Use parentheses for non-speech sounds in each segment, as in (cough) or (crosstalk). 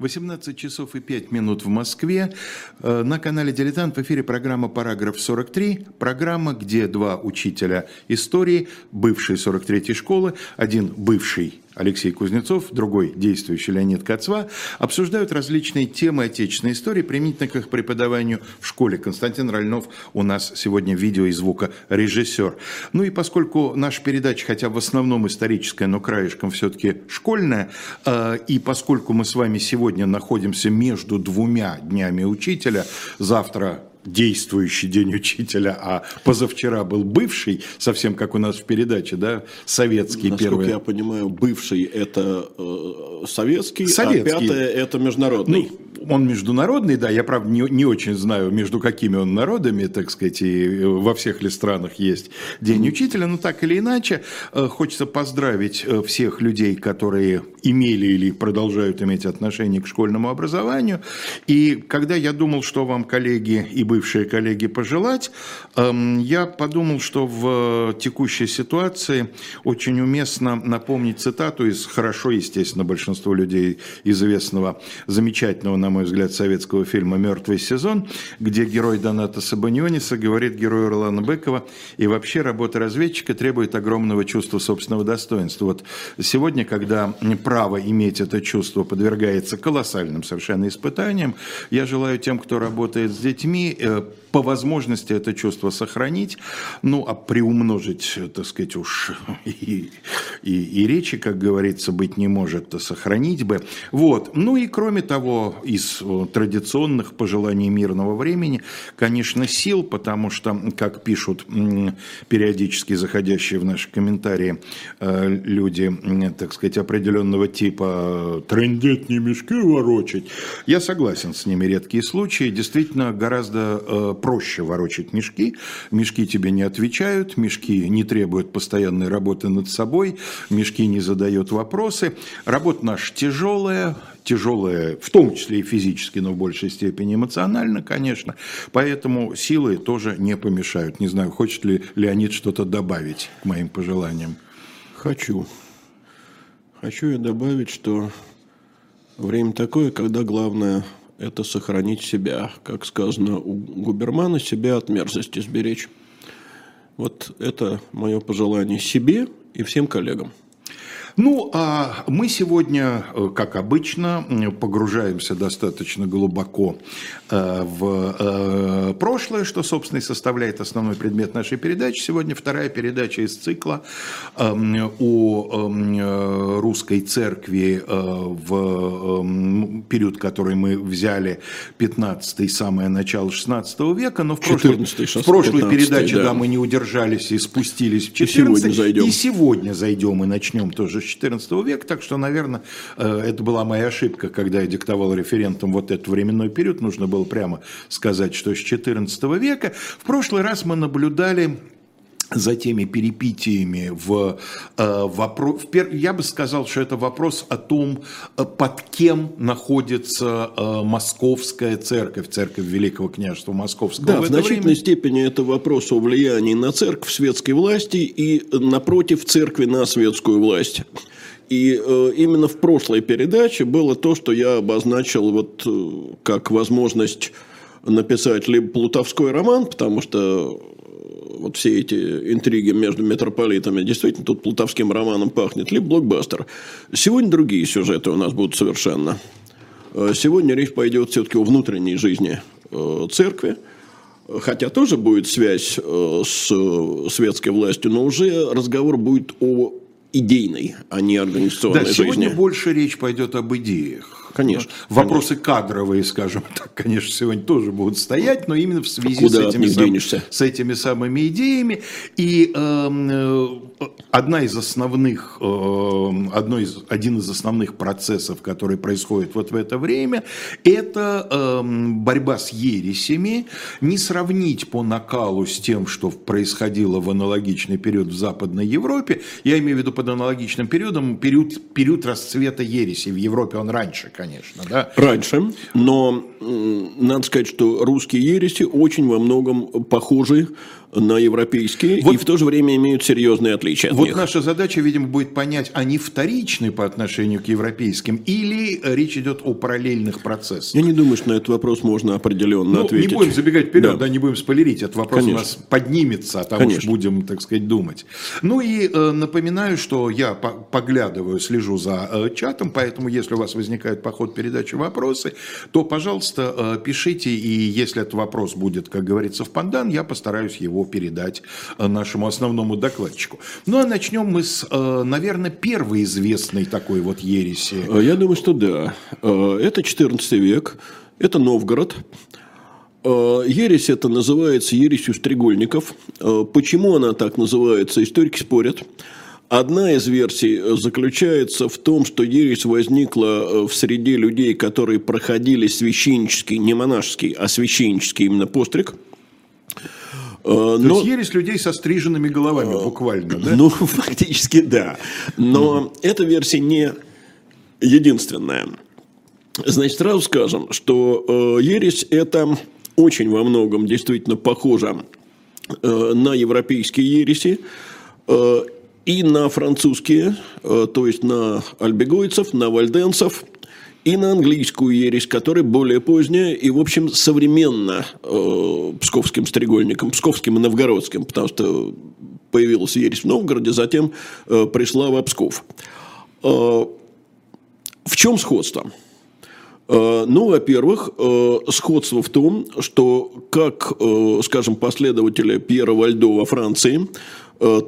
18 часов и 5 минут в Москве. Э, на канале «Дилетант» в эфире программа «Параграф 43». Программа, где два учителя истории, бывшей 43-й школы, один бывший Алексей Кузнецов, другой действующий Леонид Кацва, обсуждают различные темы отечественной истории, применительно к их преподаванию в школе. Константин Ральнов у нас сегодня видео и звукорежиссер. Ну и поскольку наша передача, хотя в основном историческая, но краешком все-таки школьная, э, и поскольку мы с вами сегодня находимся между двумя днями учителя, завтра действующий день учителя, а позавчера был бывший, совсем как у нас в передаче, да, советский Насколько первый. я понимаю, бывший это э, советский, Советский. а пятое это международный. Ну, он международный, да, я, правда, не, не очень знаю, между какими он народами, так сказать, и э, во всех ли странах есть День учителя, но так или иначе, э, хочется поздравить э, всех людей, которые имели или продолжают иметь отношение к школьному образованию. И когда я думал, что вам, коллеги и бывшие коллеги, пожелать, эм, я подумал, что в текущей ситуации очень уместно напомнить цитату из хорошо, естественно, большинству людей известного, замечательного, на мой взгляд, советского фильма «Мертвый сезон», где герой Доната Сабаниониса говорит герою Ролана Бекова, и вообще работа разведчика требует огромного чувства собственного достоинства. Вот сегодня, когда право иметь это чувство подвергается колоссальным совершенно испытаниям, я желаю тем, кто работает с детьми, uh, по возможности это чувство сохранить, ну, а приумножить, так сказать, уж (laughs) и, и, и речи, как говорится, быть не может, сохранить бы. Вот. Ну и кроме того, из э, традиционных пожеланий мирного времени, конечно, сил, потому что, как пишут периодически заходящие в наши комментарии э, люди, так сказать, определенного типа «трындеть не мешки ворочать», я согласен с ними, редкие случаи, действительно гораздо э, проще ворочать мешки, мешки тебе не отвечают, мешки не требуют постоянной работы над собой, мешки не задают вопросы, работа наша тяжелая, тяжелая, в том числе и физически, но в большей степени эмоционально, конечно, поэтому силы тоже не помешают. Не знаю, хочет ли Леонид что-то добавить к моим пожеланиям. Хочу. Хочу я добавить, что время такое, когда главное это сохранить себя, как сказано у Губермана, себя от мерзости сберечь. Вот это мое пожелание себе и всем коллегам. Ну, а мы сегодня, э, как обычно, погружаемся достаточно глубоко э, в э, прошлое, что, собственно, и составляет основной предмет нашей передачи. Сегодня вторая передача из цикла эм, о эм, русской церкви в эм, период, который мы взяли, 15-й, самое начало 16 века, но в прошлой, 14 в прошлой 15-й, передаче, да. да, мы не удержались и спустились в И 14 сегодня зайдем. И сегодня зайдем и начнем тоже с 14 века, так что, наверное, э, это была моя ошибка, когда я диктовал референтам вот этот временной период, нужно было прямо сказать, что с 14 века. В прошлый раз мы наблюдали за теми перипетиями в э, вопрос, я бы сказал, что это вопрос о том, э, под кем находится э, московская церковь, церковь Великого княжества Московского. Да, в, это значительной время- степени это вопрос о влиянии на церковь светской власти и напротив церкви на светскую власть. И э, именно в прошлой передаче было то, что я обозначил вот э, как возможность написать либо плутовской роман, потому что вот все эти интриги между митрополитами, действительно, тут плутовским романом пахнет, либо блокбастер. Сегодня другие сюжеты у нас будут совершенно. Э, Сегодня речь пойдет все-таки о внутренней жизни э, церкви, хотя тоже будет связь э, с светской властью, но уже разговор будет о идейной, а не организационной Да, сегодня жизни. больше речь пойдет об идеях. Конечно, Вопросы кадровые, скажем (laughs) так, конечно, сегодня тоже будут стоять, но именно в связи Куда с этими, сам- с этими самыми идеями. И эм, э, одна из основных, эм, одно из, один из основных процессов, который происходит вот в это время, это эм, борьба с ересями. Не сравнить по накалу с тем, что происходило в аналогичный период в Западной Европе. Я имею в виду под аналогичным периодом период, период расцвета ереси. В Европе он раньше, конечно, да. Раньше, но надо сказать, что русские ереси очень во многом похожи на европейские Вот- и в то же время имеют серьезные отличия. от вот них. наша задача, видимо, будет понять, они вторичны по отношению к европейским или речь идет о параллельных процессах? Я не думаю, что на этот вопрос можно определенно ну, ответить. Не будем забегать вперед, Да. да, не будем спойлерить. Этот вопрос Конечно. у нас поднимется, а уж Конечно. будем, так сказать, думать. Ну и э, напоминаю, что я по- поглядываю, слежу за э, чатом, поэтому если у вас возникают по ходу передачи вопросы, то, пожалуйста, э, пишите, и если этот вопрос будет, как говорится, в пандан, я постараюсь его передать э, нашему основному докладчику. Ну а начнем мы с, э, наверное, первой известной такой вот ереси. Э, Я думаю, что да. Это 14 век, это Новгород. Ересь это называется ересью стрегольников. Почему она так называется, историки спорят. Одна из версий заключается в том, что ересь возникла в среде людей, которые проходили священнический, не монашеский, а священнический именно постриг. Э, То но- есть ересь людей со стриженными головами, буквально, да? ну, (laughs) фактически да. Но эта версия не единственная. Значит, сразу скажем, что э, ересь это очень во многом действительно похоже э, на европейские ереси э, и на французские, э, то есть на альбегойцев, на вальденцев, и на английскую ересь, которая более поздняя и, в общем, современно э, псковским стрегольникам, псковским и новгородским, потому что появилась ересь в Новгороде, затем э, пришла в Псков. Э, в чем сходство? Э, Ну, во-первых, э, сходство в том, что как, э, скажем, последователи Пьера Вальдо во Франции,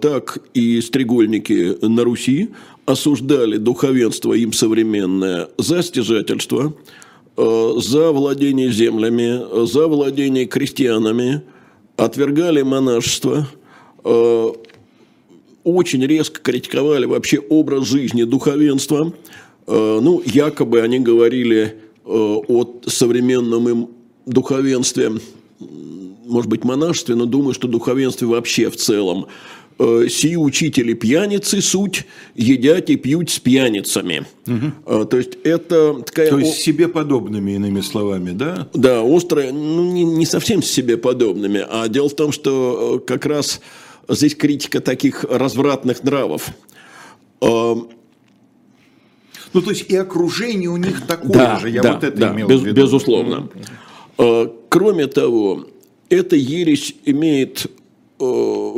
так и стрегольники на Руси осуждали духовенство им современное за стяжательство, э, за владение землями, э, за владение крестьянами, отвергали монашество, э, очень резко критиковали вообще образ жизни духовенства. Ну, якобы они говорили о современном им духовенстве, может быть, монашестве, но думаю, что духовенстве вообще в целом. Э, «Сии учители пьяницы суть, едят и пьют с пьяницами». Э, То есть, это такая... То есть себе подобными, иными словами, да? да, острые, ну, не, не совсем себе подобными. А дело в том, что э, как раз здесь критика таких развратных нравов. Ну, то есть и окружение у них такое Да, же, я да, вот это да, имел без- в виду. безусловно. Кроме того, эта ересь имеет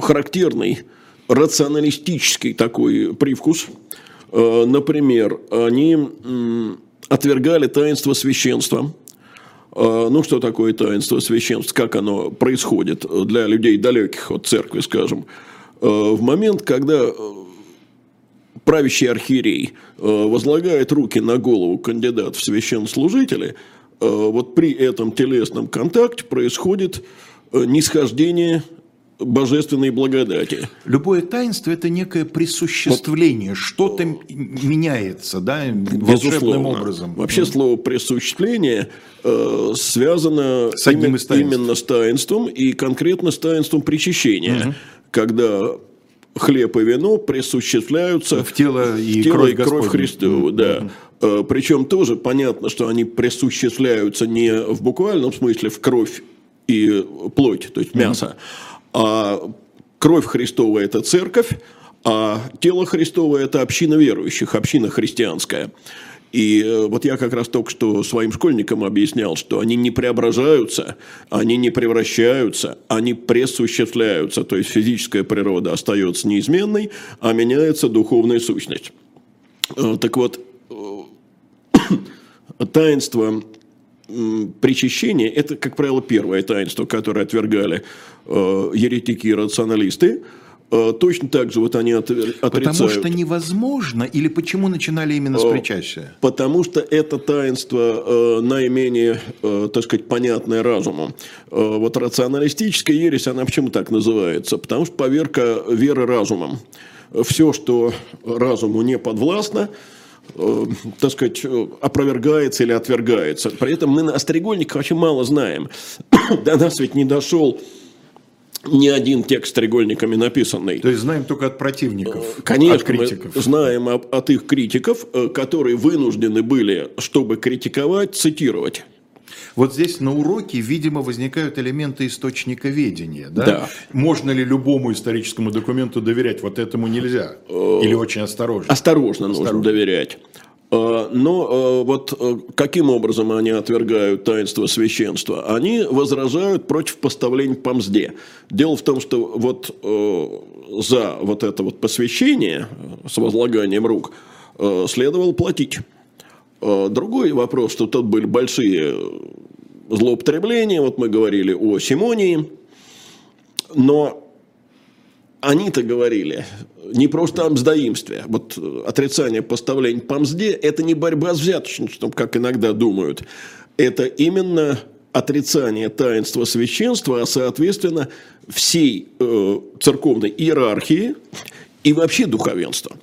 характерный рационалистический такой привкус. Э, Например, они отвергали таинство священства. Э, Ну, что такое таинство священства? Как оно происходит для людей далеких от церкви, скажем? Э, В момент, когда э, правящий архиерей э, возлагает руки на голову кандидата в священнослужители, э, вот при этом телесном контакте происходит э, нисхождение божественной благодати. Любое таинство – это некое присуществление, что-то м- меняется, да, волшебным образом. Вообще слово «присуществление» э, связано С именно, из таинств. именно с таинством и конкретно с таинством причащения, когда хлеб и вино присуществляются В тело и в тело кровь и кровь. Христову, да. Э, Причем тоже понятно, что они присуществляются не в буквальном смысле в кровь и плоть, то есть мясо, а кровь Христова – это церковь, а тело Христово – это община верующих, община христианская. И э, вот я как раз только что своим школьникам объяснял, что они не преображаются, они не превращаются, они пресуществляются. То есть физическая природа остается неизменной, а меняется духовная сущность. Э, Так вот, э, (coughs) таинство м, причащения – это, как правило, первое таинство, которое отвергали э, еретики и рационалисты. Э, Точно так же вот они отвер- отрицают. Потому что невозможно, или почему начинали именно с причастия? Потому что это таинство э, наименее, э, так сказать, понятное разуму. Э, вот рационалистическая ересь, она почему так называется? Потому что поверка веры разумом. Все, что разуму не подвластно, э, так сказать, э, опровергается или отвергается. При этом мы на острегольниках очень мало знаем. (coughs) До нас ведь не дошел ни один текст стрегольниками написанный. То есть знаем только от противников, Конечно, от критиков. мы знаем от их критиков, э, которые вынуждены были, чтобы критиковать, цитировать. Вот здесь на уроке, видимо, возникают элементы источника ведения. Да? Да. Можно ли любому историческому документу доверять? Вот этому нельзя. Или очень осторожно. Осторожно, нужно доверять. Э, Но э, вот э, каким образом они отвергают таинство священства? Они возражают против поставления по мзде. Дело в том, что вот э, за вот это вот посвящение э, с возлаганием рук э, следовало платить. Э, Другой вопрос, что тут были большие злоупотребления, вот мы говорили о Симонии, но они-то говорили не просто о мздоимстве. Вот э, отрицание поставления по мзде – это не борьба с взяточничеством, как иногда думают. Это именно отрицание таинства священства, а соответственно всей э, церковной иерархии и вообще духовенства.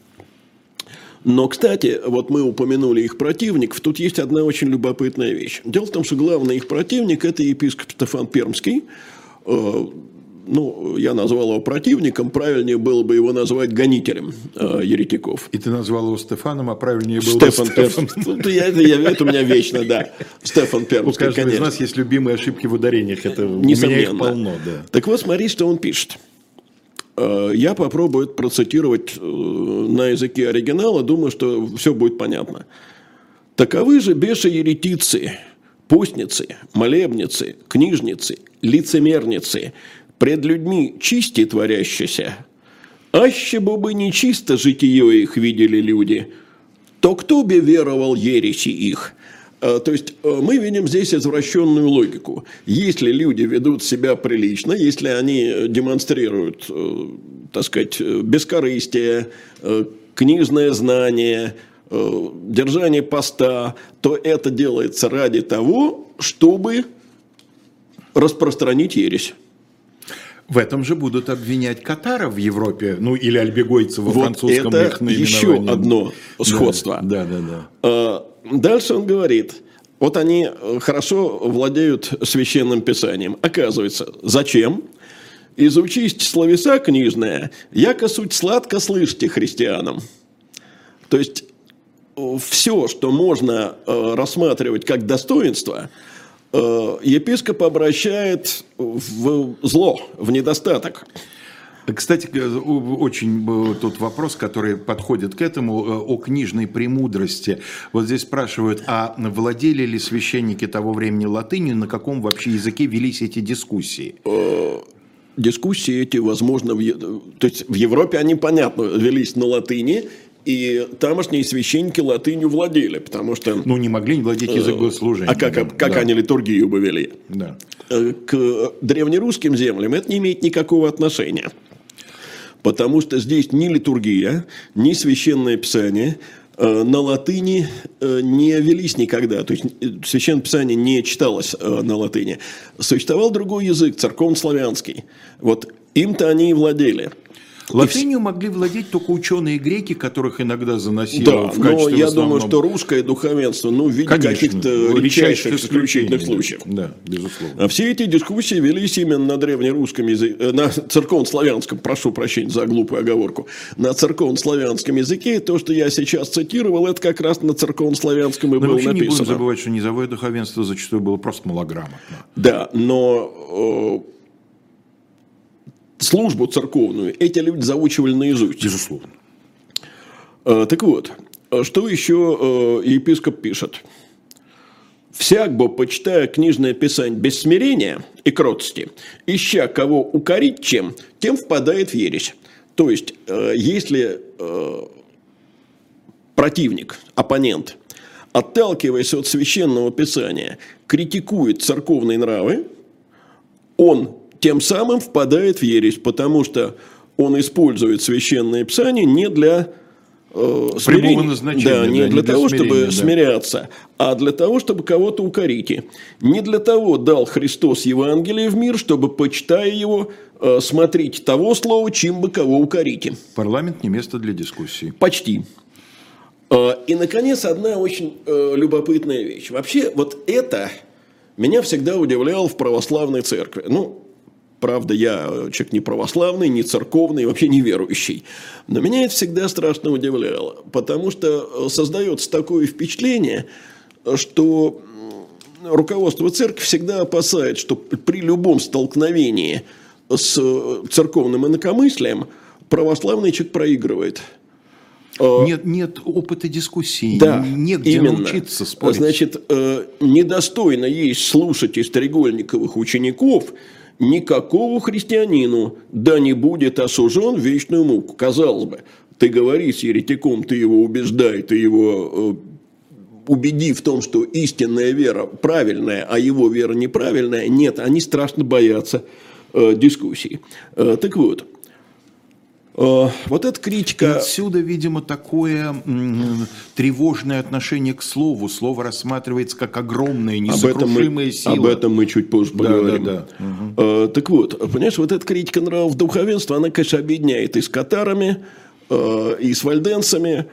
Но, кстати, вот мы упомянули их противников, тут есть одна очень любопытная вещь. Дело в том, что главный их противник – это епископ Стефан Пермский, Э, ну, я назвал его противником, правильнее было бы его назвать гонителем э, еретиков. И ты назвал его Стефаном, а правильнее было Стефан бы Пермский. Ну, я, это, я- это у меня вечно, да. Стефан У Пермский, каждого из конечно. нас есть любимые ошибки в ударениях. Это, у меня Несомненно. их полно, да. Так вот, смотри, что он пишет. Э, Я попробую это процитировать э, на языке оригинала, думаю, что все будет понятно. Таковы же бесы-еретицы, постницы, молебницы, книжницы, лицемерницы, пред людьми чисти творящиеся. Аще бы нечисто житие их видели люди, то кто бы веровал ереси их? Э, То есть э, мы видим здесь извращенную логику. Если люди ведут себя прилично, если они демонстрируют, э, так сказать, э, бескорыстие, э, книжное знание, э, держание поста, то это делается ради того, чтобы распространить ересь. В этом же будут обвинять катаров в Европе, ну или альбегойцев во Вот французском это их наименовании. еще одно сходство. Да, да, да. Э, Дальше он говорит, вот они э, хорошо владеют священным писанием. Оказывается, зачем? Изучись словеса книжная, яко суть сладко слышите христианам. То есть все, что можно э, рассматривать как достоинство, э, епископ обращает в зло, в недостаток. Кстати, э, очень тот вопрос, который подходит к этому, э, о книжной премудрости. Вот здесь спрашивают, а владели ли священники того времени латынью, на каком вообще языке велись эти дискуссии? дискуссии эти, возможно, в, то есть в Европе они, понятно, велись на латыни, и тамошние священники латынью владели, потому что... Ну, не могли не владеть язык богослужения. а как, да, как да, они литургию бы вели? Да. Э, К древнерусским землям это не имеет никакого отношения. Потому что здесь ни литургия, ни священное писание э, на латыни э, не велись никогда. То есть э, священное писание не читалось э, на латыни. Существовал другой язык, церковно-славянский. Вот им-то они и владели. Латынью могли владеть только ученые греки, которых иногда заносили Да, в но качестве я в основном- думаю, что русское духовенство, ну, в виде каких-то редчайших исключительных случаев. Да, безусловно. А все эти дискуссии велись именно на древнерусском языке, э, на церковно-славянском, прошу прощения за глупую оговорку, на церковно-славянском языке. То, что я сейчас цитировал, это как раз на церковно-славянском и Но было вообще не будем написано. забывать, что низовое духовенство зачастую было просто малограмотно. Да, но службу церковную эти люди заучивали наизусть. Безусловно. Э, Так вот, э, что еще э, епископ пишет? «Всяк бы, почитая книжное писание без смирения и кротости, ища кого укорить чем, тем впадает в ересь». То есть, если противник, оппонент, отталкиваясь от священного писания, критикует церковные нравы, он тем самым впадает в ересь, потому что он использует священное писание не для э, смирения, назначения, да, не да, для не для того, смирения, чтобы да. смиряться, а для того, чтобы кого-то укорить. Не для того дал Христос Евангелие в мир, чтобы, почитая его, э, смотреть того слова, чем бы кого укорите. Парламент не место для дискуссии. Почти. Э, И, наконец, одна очень э, любопытная вещь. Вообще, вот это меня всегда удивляло в православной церкви. Ну, правда, я э, человек не православный, не церковный, вообще не верующий. Но меня это всегда страшно удивляло, потому что э, создается такое впечатление, что руководство церкви всегда опасает, что при любом столкновении с э, церковным инакомыслием православный человек проигрывает. Нет, нет опыта дискуссии, да, нет где именно. научиться спорить. Значит, недостойно есть слушать из Трегольниковых учеников никакого христианину, да не будет осужен в вечную муку. Казалось бы, ты говори с еретиком, ты его убеждай, ты его э, убеди в том, что истинная вера правильная, а его вера неправильная. Нет, они страшно боятся э, дискуссий. Э, так вот, вот эта критика... И отсюда, видимо, такое тревожное отношение к слову. Слово рассматривается как огромная, несокрушимая об сила. Об этом мы чуть позже поговорим. Да, да, да. Угу. Так вот, понимаешь, вот эта критика нравов духовенства, она, конечно, объединяет и с катарами, э, и с вальденцами.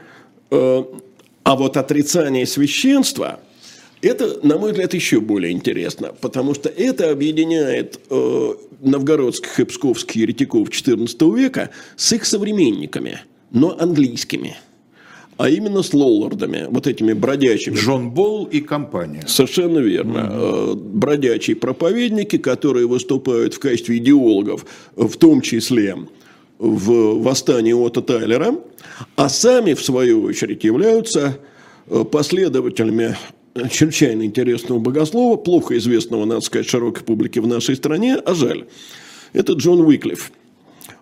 А вот отрицание священства – это, на мой взгляд, еще более интересно, потому что это объединяет э, новгородских и псковских еретиков XIV века с их современниками, но английскими. А именно с лоллардами, вот этими бродячими. Джон Болл и компания. Совершенно верно. Mm-hmm. Бродячие проповедники, которые выступают в качестве идеологов, в том числе в восстании Ота Тайлера, а сами, в свою очередь, являются э, последователями чрезвычайно интересного богослова, плохо известного, надо сказать, широкой публике в нашей стране, а жаль. Это Джон Уиклиф.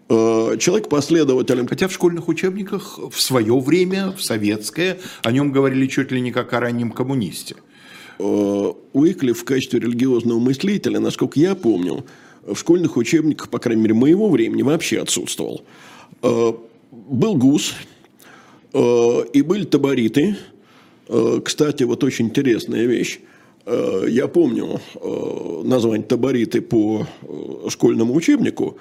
Э, человек последователем. Хотя в школьных учебниках в свое время, в советское, о нем говорили чуть ли не как о раннем коммунисте. Э, Уиклиф в качестве религиозного мыслителя, насколько я помню, в школьных учебниках, по крайней мере, моего времени вообще отсутствовал. Э, был ГУС, и были табориты – кстати, вот очень интересная вещь. Э, я помню э, название табориты по школьному учебнику,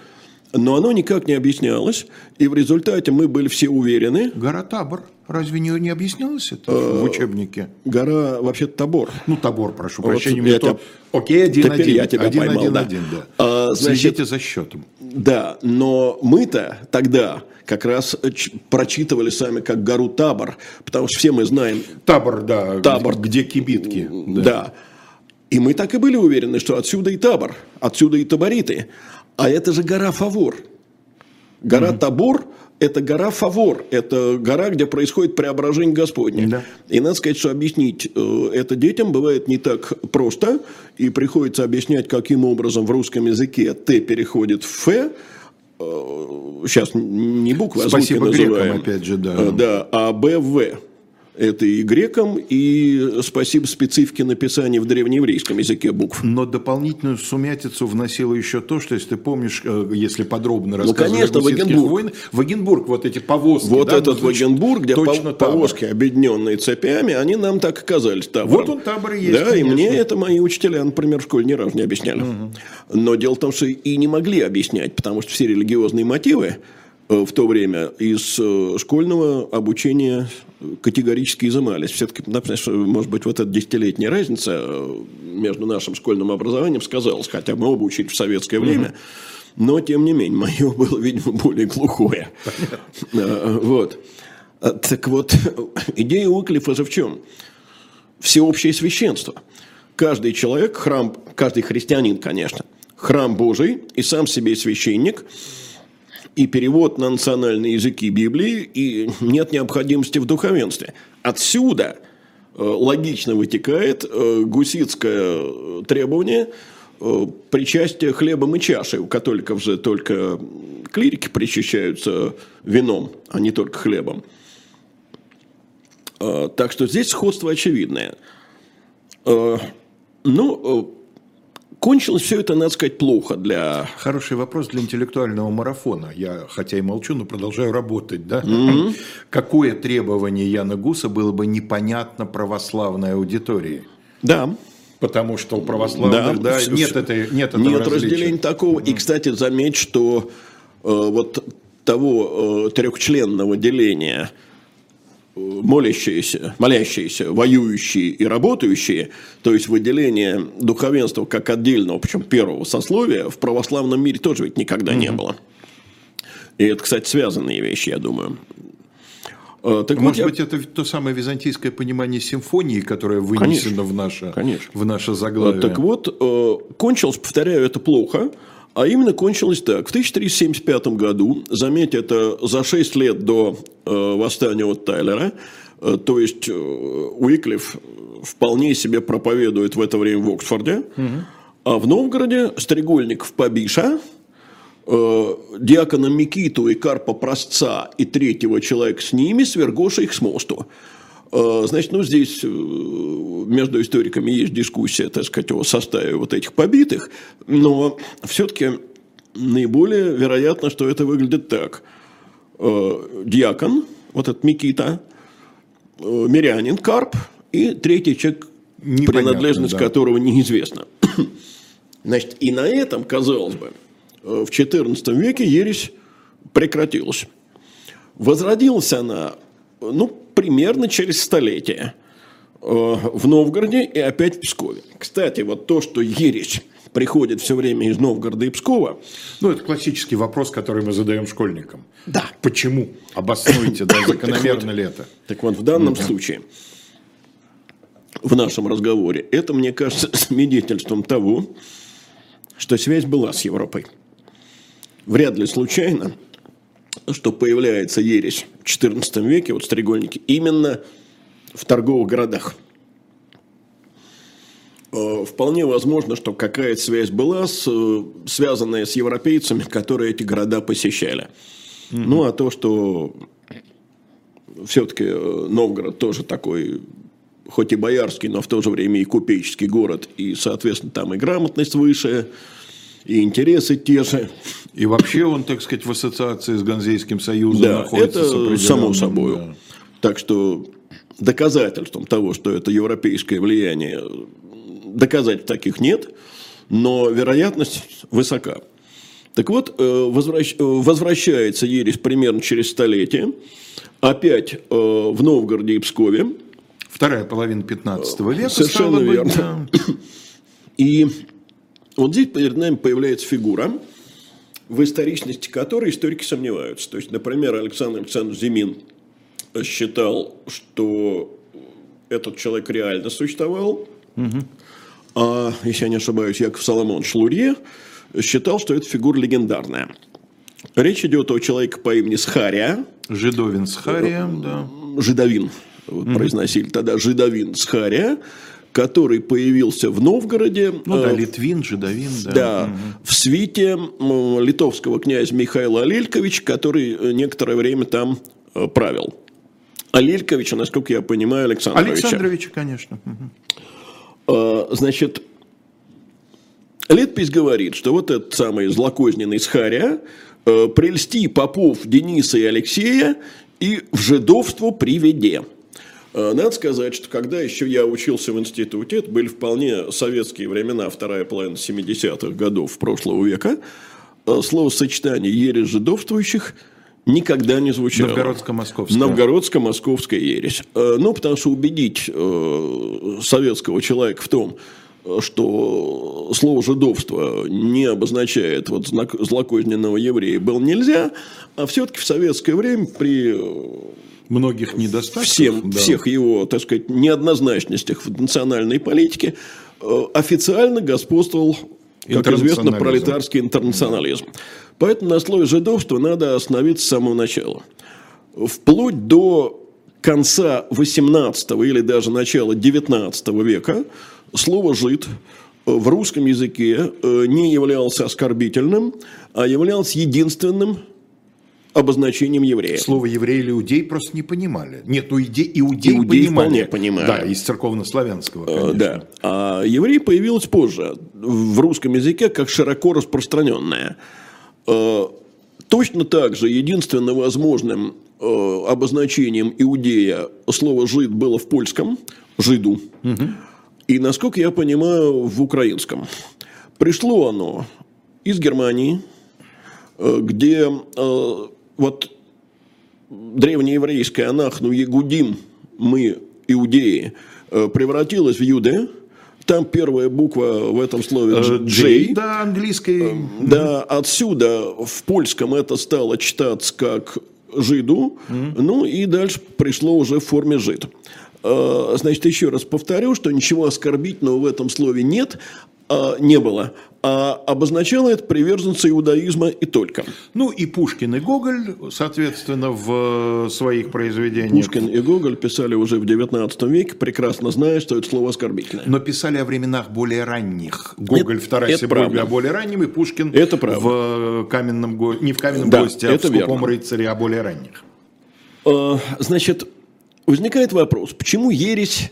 но оно никак не объяснялось, и в результате мы были все уверены. Гора Табор. Разве не, не объяснялось это в учебнике? Гора вообще Табор. Ну, Табор, прошу вот прощения. Я то... Окей, один-один. я тебя один, поймал, один, да. один, да. А, значит, Следите за счетом. Да, но мы-то тогда как раз прочитывали сами как гору Табор, потому что все мы знаем... Табор, да, Табор. где кибитки. Да. да. И мы так и были уверены, что отсюда и Табор, отсюда и Табориты. А это же гора Фавор. Гора угу. Табор – это гора Фавор, это гора, где происходит преображение Господне. Да. И надо сказать, что объяснить э, это детям бывает не так просто, и приходится объяснять, каким образом в русском языке «т» переходит в «ф», сейчас не буквы, а Спасибо звуки называем. грекам, опять же, да. Да, а БВ. Это и грекам, и спасибо специфике написания в древнееврейском языке букв. Но дополнительную сумятицу вносило еще то, что, если ты помнишь, э, если подробно рассказывать ну, конечно, Вагенбург. Войн, Вагенбург, вот эти повозки. Вот да, этот Вагенбург, где точно повозки, табор. объединенные цепями, они нам так и казались табором. Вот он табор и есть, Да, конечно. и мне это мои учителя, например, в школе ни разу не объясняли. Угу. Но дело в том, что и не могли объяснять, потому что все религиозные мотивы, в то время из э, школьного обучения категорически изымались. Все-таки, может быть, вот эта десятилетняя разница э, между нашим школьным образованием сказалась, хотя мы оба учились в советское время, но, тем не менее, мое было, видимо, более глухое. Вот. Так вот, (laughs) идея Уиклифа же в чем? Всеобщее священство. Каждый человек, храм, каждый христианин, конечно, храм Божий и сам себе священник – и перевод на национальные языки Библии, и нет необходимости в духовенстве. Отсюда э, логично вытекает э, требование э, причастия хлебом и чашей. У католиков же только клирики причащаются вином, а не только хлебом. Так что здесь сходство очевидное. Ну, Кончилось все это, надо сказать, плохо для... Хороший вопрос для интеллектуального марафона. Я, хотя и молчу, но продолжаю работать. Да? Mm-hmm. Какое требование Яна Гуса было бы непонятно православной аудитории? Да. Потому что у православных да, да, нет, этой, нет этого Нет разделения такого. Mm-hmm. И, кстати, заметь, что э, вот того э, трехчленного деления – молящиеся, молящиеся, воюющие и работающие, то есть выделение духовенства как отдельного, причем первого сословия, в православном мире тоже ведь никогда mm-hmm. не было. И это, кстати, связанные вещи, я думаю. А, так Может вот быть, я... это то самое византийское понимание симфонии, которое вынесено конечно, в, наше, конечно. в наше заглавие. Так вот, э, кончилось, повторяю, это плохо. А именно кончилось так. В 1375 году, заметьте, это за 6 лет до э, восстания от Тайлера, э, то есть Уиклиф вполне себе проповедует в это время в Оксфорде, угу. а в Новгороде Стрегольников Побиша – э, диакона Микиту и Карпа Простца и третьего человека с ними, свергоша их с мосту. Э, значит, ну, здесь э, между историками есть дискуссия, так сказать, о составе вот этих побитых, но все-таки наиболее вероятно, что это выглядит так. Э, диакон, вот этот Микита, мирянин Карп и третий человек, Непонятно, принадлежность да. которого неизвестна. (coughs) Значит, и на этом, казалось бы, Э, в XIV веке ересь прекратилась. Возродилась она, ну, примерно через столетие э, в Новгороде и опять в Пскове. Кстати, вот то, что ересь приходит все время из Новгорода и Пскова. Ну, это классический вопрос, который мы задаем школьникам. Да. Почему? Обоснуйте, да, (coughs) закономерно ли это? Так вот, в данном случае, в нашем разговоре, это, мне кажется, (coughs) свидетельством того, что связь была с Европой вряд ли случайно, что появляется ересь в XIV веке, вот стрегольники, именно в торговых городах. Э, вполне возможно, что какая-то связь была, с, связанная с европейцами, которые эти города посещали. Mm-hmm. Ну, а то, что все-таки э, Новгород тоже такой, хоть и боярский, но в то же время и купеческий город, и, соответственно, там и грамотность выше, и интересы те же. И вообще он, так сказать, в ассоциации с Ганзейским союзом да, находится. это само собой. Да. Так что доказательством того, что это европейское влияние, доказательств таких нет, но вероятность высока. Так вот, э, возвращ... возвращается ересь примерно через столетие, опять э, в Новгороде и Пскове. Вторая половина 15 века. Совершенно верно. Быть, да. И вот здесь перед нами появляется фигура, в историчности которой историки сомневаются. То есть, например, Александр Александрович Зимин считал, что этот человек реально существовал, угу. а, если я не ошибаюсь, Яков Соломон Шлурье считал, что эта фигура легендарная. Речь идет о человеке по имени Схария. Жидовин Схария, да. Жидовин, угу. произносили тогда Жидовин Схария, который появился в Новгороде. Ну да, э, Литвин, Жидовин. Да, да угу. в свите литовского князя Михаила Алельковича, который э, некоторое время там э, правил. Алельковича, насколько я понимаю, Александровича. Александровича, конечно. Угу. Значит, летопись говорит, что вот этот самый злокозненный Схаря прельсти попов Дениса и Алексея и в жидовство приведе. Э, надо сказать, что когда еще я учился в институте, это были вполне советские времена, вторая половина 70-х годов прошлого века, э, словосочетание «ересь жидовствующих» никогда не звучало. Новгородско-московская. Новгородско-московская ересь. Э, ну, потому что убедить советского человека в том, что слово «жидовство» не обозначает вот злокозненного еврея, было нельзя, а все-таки в советское время при многих недостатков. Всем, да. Всех его, так сказать, неоднозначностях в национальной политике э, официально господствовал, как известно, пролетарский интернационализм. Поэтому на слове жидовства надо остановиться с самого начала. Вплоть до конца 18 или даже начала 19 века слово «жид» в русском языке э, не являлся оскорбительным, а являлся единственным обозначением еврея. Слово еврей или иудей просто не понимали. Нет, ну иде, иудей, иудей понимали. понимали. Да, из церковно-славянского, конечно. Да. А еврей появилась позже в русском языке как широко распространенное. А, точно так же единственно возможным а, обозначением иудея слово «жид» было в польском «жиду». Угу. И, насколько я понимаю, в украинском. Пришло оно из Германии, где вот древнееврейское анахну ягудим, мы иудеи, э, превратилось в юде, там первая буква в этом слове э, J. Да, английской. Э, да, отсюда в польском это стало читаться как жиду, ну и дальше пришло уже в форме жид. Э, Значит, еще раз повторю, что ничего оскорбительного в этом слове нет, а, не было, а обозначало это приверженца иудаизма и только. Ну и Пушкин и Гоголь, соответственно, в своих произведениях. Пушкин и Гоголь писали уже в XIX веке, прекрасно зная, что это слово оскорбительное. Но писали о временах более ранних. Гоголь в Тарасе это Бульбе о более раннем, и Пушкин Это правда. в каменном го- не в каменном Да, госте, а в это скупом верно. рыцаре о более ранних. Э, Значит, возникает вопрос, почему ересь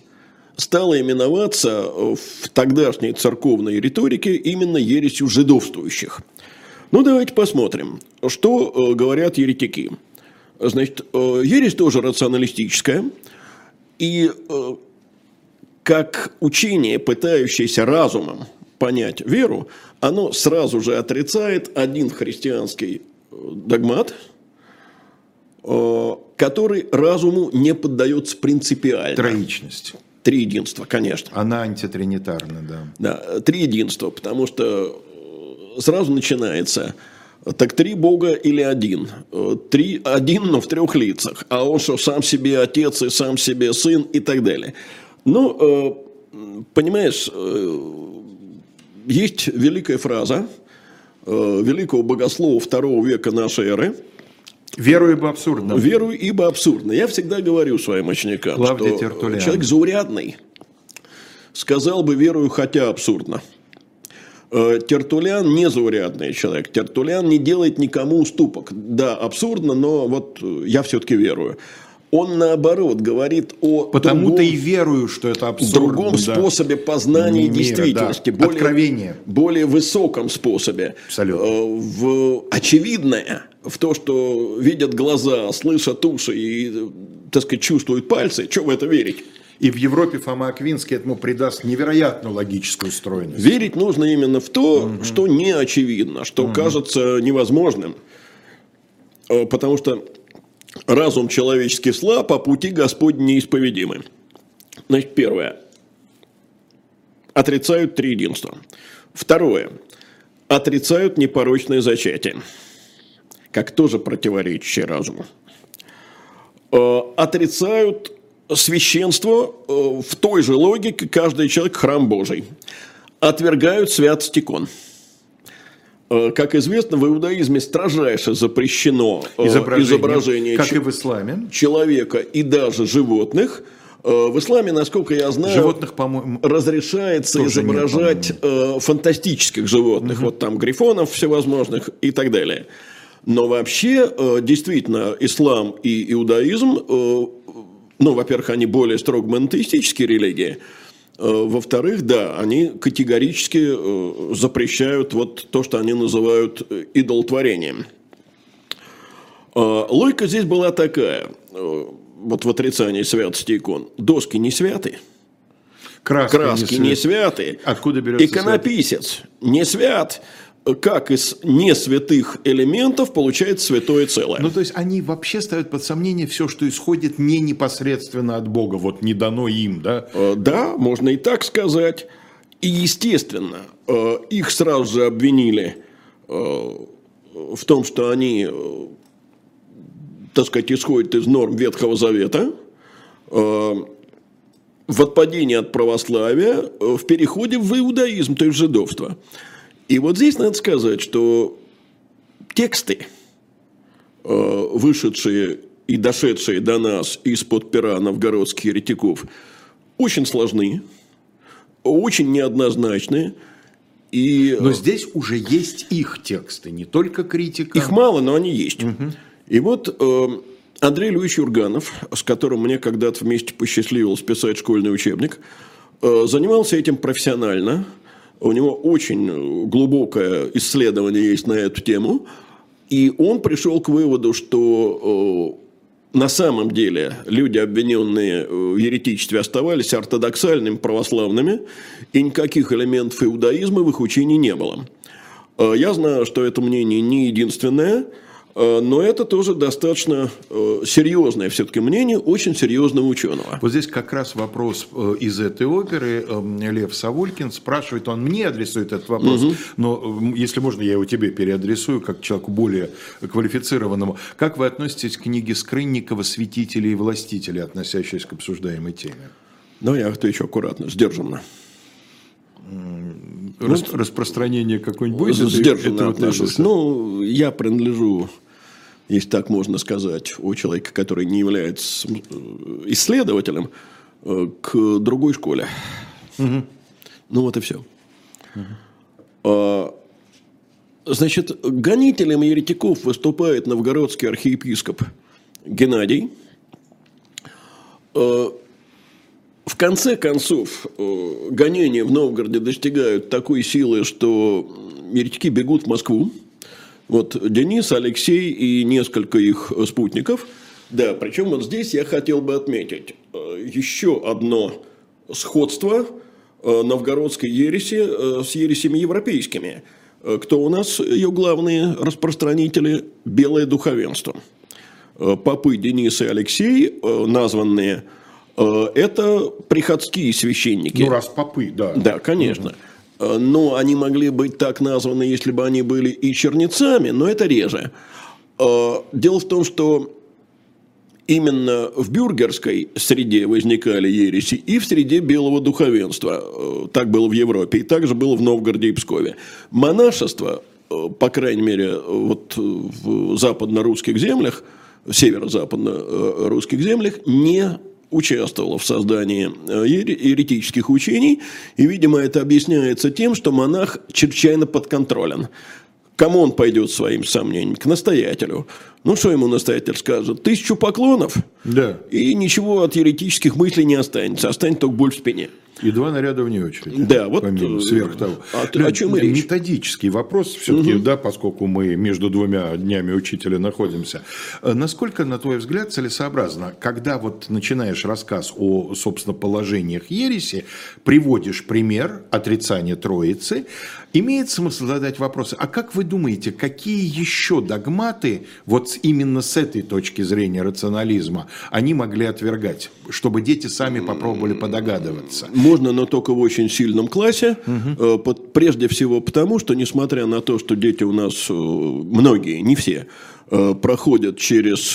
стала именоваться в тогдашней церковной риторике именно ересью жидовствующих? Ну, давайте посмотрим, что э, говорят еретики. Значит, э, ересь тоже рационалистическая, и э, как учение, пытающееся разумом понять веру, оно сразу же отрицает один христианский догмат, который разуму не поддается принципиально. Троичность. Триединство, конечно. Она антитринитарна, да. Да, триединство, потому что э, сразу начинается. Так три Бога или один? Э, Три, один, но в трех лицах. А он что, сам себе отец и сам себе сын и так далее. Ну, э, понимаешь, есть великая фраза великого богослова второго века нашей эры – Верую бы абсурдно. Верую, ибо абсурдно. Я всегда говорю своим ученикам, Клавдий что Тертуллиан. человек заурядный сказал бы верую, хотя абсурдно. Э, Тертулян не заурядный человек. Тертулян не делает никому уступок. Да, абсурдно, но вот э, я все-таки верую. Он наоборот говорит о Потому-то другом- и верую, что это абсурдно. другом да. способе познания Мира, действительности, да. более, Откровение. более высоком способе, Абсолютно. Э, в очевидное, в то, что видят глаза, слышат уши и, так сказать, чувствуют пальцы, что в это верить? И в Европе Фома Аквинский этому придаст невероятную логическую стройность. Верить нужно именно в то, что не очевидно, что кажется невозможным, Э, потому что разум человеческий слаб, а пути Господни неисповедимы. Значит, первое. Отрицают триединство. Второе. Отрицают непорочное зачатие, как тоже противоречащее разуму. Э, Отрицают священство э, в той же логике каждый человек храм Божий. Отвергают святость икон. Э, Как известно, в иудаизме строжайше запрещено э, изображение, как че- и в исламе. человека и даже животных. Э, В исламе, насколько я знаю, Животных, по-моему, разрешается нет, изображать э, фантастических животных, вот там грифонов всевозможных и так далее. Но вообще, действительно, ислам и иудаизм, ну, во-первых, они более строго монотеистические религии, во-вторых, да, они категорически э, запрещают вот то, что они называют э, идолотворением. Э, Логика здесь была такая, э, вот в отрицании святости икон. Доски не святы, краски, краски не не свят- святы. Откуда берется Иконописец не свят. Как из несвятых элементов получается святое целое. Ну, то есть они вообще ставят под сомнение все, что исходит не непосредственно от Бога, вот не дано им, да? Э, Да, можно и так сказать. И, естественно, э, их сразу же обвинили э, в том, что они, так сказать, исходят из норм Ветхого Завета, в отпадении от православия, в переходе в иудаизм, то есть жидовство. И вот здесь надо сказать, что тексты, э, вышедшие и дошедшие до нас из-под пера новгородских еретиков, очень сложны, очень неоднозначны. И Но здесь уже есть их тексты, не только критика. их мало, но они есть. И вот э, Андрей Львович Юрганов, с которым мне когда-то вместе посчастливилось писать школьный учебник, э, занимался этим профессионально. У него очень глубокое исследование есть на эту тему. И он пришел к выводу, что э, на самом деле люди, обвиненные в еретичестве, оставались ортодоксальными православными, и никаких элементов иудаизма в их учении не было. Э, Я знаю, что это мнение не единственное. Э, но это тоже достаточно э, серьезное все-таки мнение очень серьезного ученого. Вот здесь как раз вопрос э, из этой оперы. Лев Савулькин спрашивает, он мне адресует этот вопрос, угу. но если можно, я его тебе переадресую, как человеку более квалифицированному. Как вы относитесь к книге Скрынникова «Святители и властители», относящейся к обсуждаемой теме? Ну, я отвечу аккуратно, сдержанно. Рас, ну, распространение какой-нибудь будет? Сдержанно отношусь. Ну, я принадлежу если так можно сказать, у человека, который не является исследователем, э, к другой школе. Угу. Ну вот и все. Угу. Значит, гонителем еретиков выступает новгородский архиепископ Геннадий. Э, в конце концов, э, гонения в Новгороде достигают такой силы, что еретики бегут в Москву. Вот Денис, Алексей и несколько их спутников. Да, причем вот здесь я хотел бы отметить э, еще одно сходство э, новгородской ереси э, с ересями европейскими. Кто у нас ее главные распространители? Белое духовенство. Попы Денис и Алексей, названные, это приходские священники. Ну, раз попы, да. Да, конечно. Угу. Э, но они могли быть так названы, если бы они были и чернецами, но это реже. Э, дело в том, что именно в бюргерской среде возникали ереси и в среде белого духовенства. Э, так было в Европе, и также было в Новгороде и Пскове. Монашество, по крайней мере, вот в западно-русских землях, северо-западно-русских землях, не участвовала в создании э, еретических учений, и, видимо, это объясняется тем, что монах чрезвычайно подконтролен. Кому он пойдет своим сомнением? К настоятелю. Ну, что ему настоятель скажет? Тысячу поклонов, да. и ничего от еретических мыслей не останется. Останется только боль в спине. И два наряда вне очереди. Да, вот помимо, сверх того. О, о чем и речь? Методический вопрос все-таки, угу. да, поскольку мы между двумя днями учителя находимся. Э, насколько, на твой взгляд, целесообразно, когда вот начинаешь рассказ о, собственно, положениях ереси, приводишь пример отрицания Троицы, имеет смысл задать вопрос, а как вы думаете, какие еще догматы вот именно с этой точки зрения рационализма они могли отвергать, чтобы дети сами попробовали подогадываться? Можно, но только в очень сильном классе. Угу. Прежде всего потому, что несмотря на то, что дети у нас, э, многие, не все, э, проходят через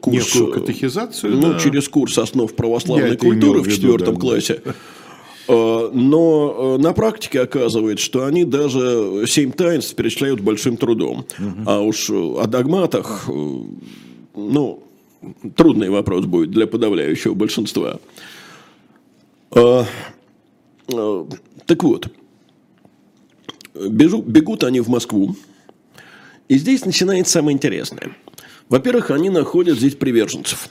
курс... Некую катехизацию, Ну, да. через курс основ православной Я культуры в четвертом да, классе. (laughs) Но на практике оказывается, что они даже семь таинств перечисляют большим трудом. А уж о догматах, ну, трудный вопрос будет для подавляющего большинства. Так вот, бежу, бегут они в Москву, и здесь начинается самое интересное. Во-первых, они находят здесь приверженцев.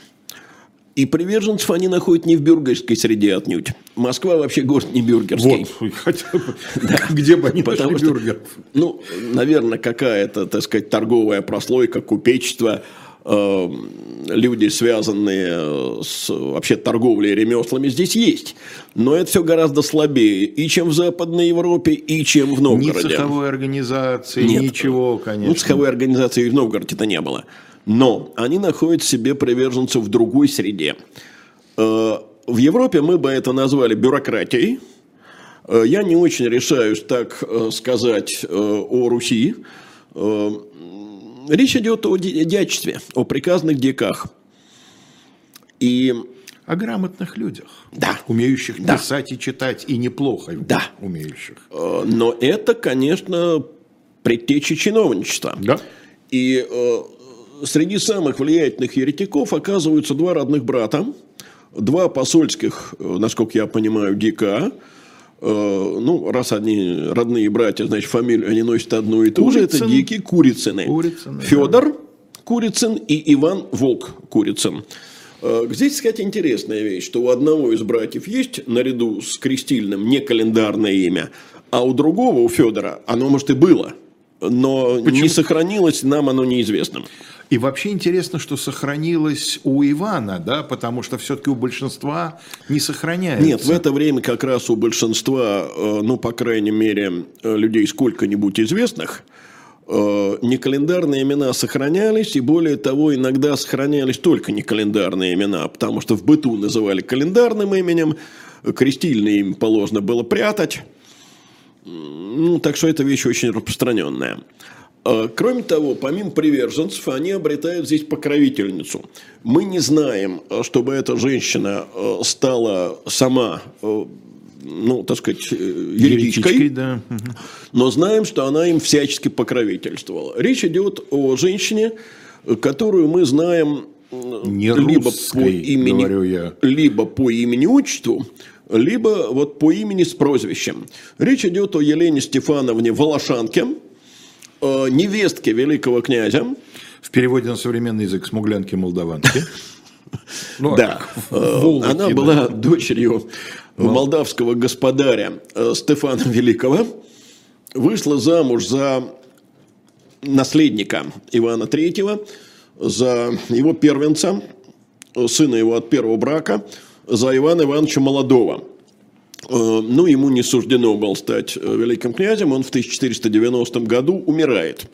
И приверженцев они находят не в бюргерской среде отнюдь. Москва вообще город не бюргерский. Вот, хотя бы, (laughs) да. где бы они Потому нашли бюргеров? Ну, наверное, какая-то, так сказать, торговая прослойка, купечество – Эм, люди, связанные с вообще торговлей и ремеслами, здесь есть. Но это все гораздо слабее и чем в Западной Европе, и чем в Новгороде. Ни цеховой организации, Нет. ничего, конечно. Ну, цеховой организации и в Новгороде-то не было. Но они находят себе приверженцев в другой среде. Э, в Европе мы бы это назвали бюрократией. Э, я не очень решаюсь так э, сказать о Руси. Речь идет о дьячестве, о приказных дьяках. И о грамотных людях, да. умеющих да. писать и читать, и неплохо да. умеющих. Но это, конечно, предтечи чиновничества. Да. И среди самых влиятельных еретиков оказываются два родных брата, два посольских, э, насколько я понимаю, дика, Э, ну, раз они родные братья, значит, фамилию они носят одну и ту Курицын. же, это дикие Курицыны. Курицыны Федор да. Курицын и Иван Волк Курицын. Э, здесь, кстати, интересная вещь, что у одного из братьев есть, наряду с крестильным, не календарное имя, а у другого, у Федора, оно, может, и было, но Почему? не сохранилось, нам оно неизвестно. И вообще интересно, что сохранилось у Ивана, да, потому что все-таки у большинства не сохраняется. Нет, в это время как раз у большинства, э, ну, по крайней мере, э, людей сколько-нибудь известных, э, некалендарные имена сохранялись, и более того, иногда сохранялись только некалендарные имена, потому что в быту называли календарным именем, крестильное им положено было прятать. Ну, так что это вещь очень распространенная. Э, кроме того, помимо приверженцев, они обретают здесь покровительницу. Мы не знаем, э, чтобы эта женщина э, стала сама ну, так сказать, еретичкой, да. но знаем, что она им всячески покровительствовала. Речь идет о женщине, которую мы знаем Не либо русской, по имени, я. либо по имени-отчеству, либо вот по имени с прозвищем. Речь идет о Елене Стефановне Волошанке, э, невестке великого князя. В переводе на современный язык смуглянки молдаванки. (laughs) Ну, а да, э, она была дочерью молдавского господаря э, Стефана Великого, вышла замуж за наследника Ивана III, за его первенца, сына его от первого брака, за Ивана Ивановича Молодого – Э, ну, ему не суждено было стать э, великим князем, он в 1490 году умирает.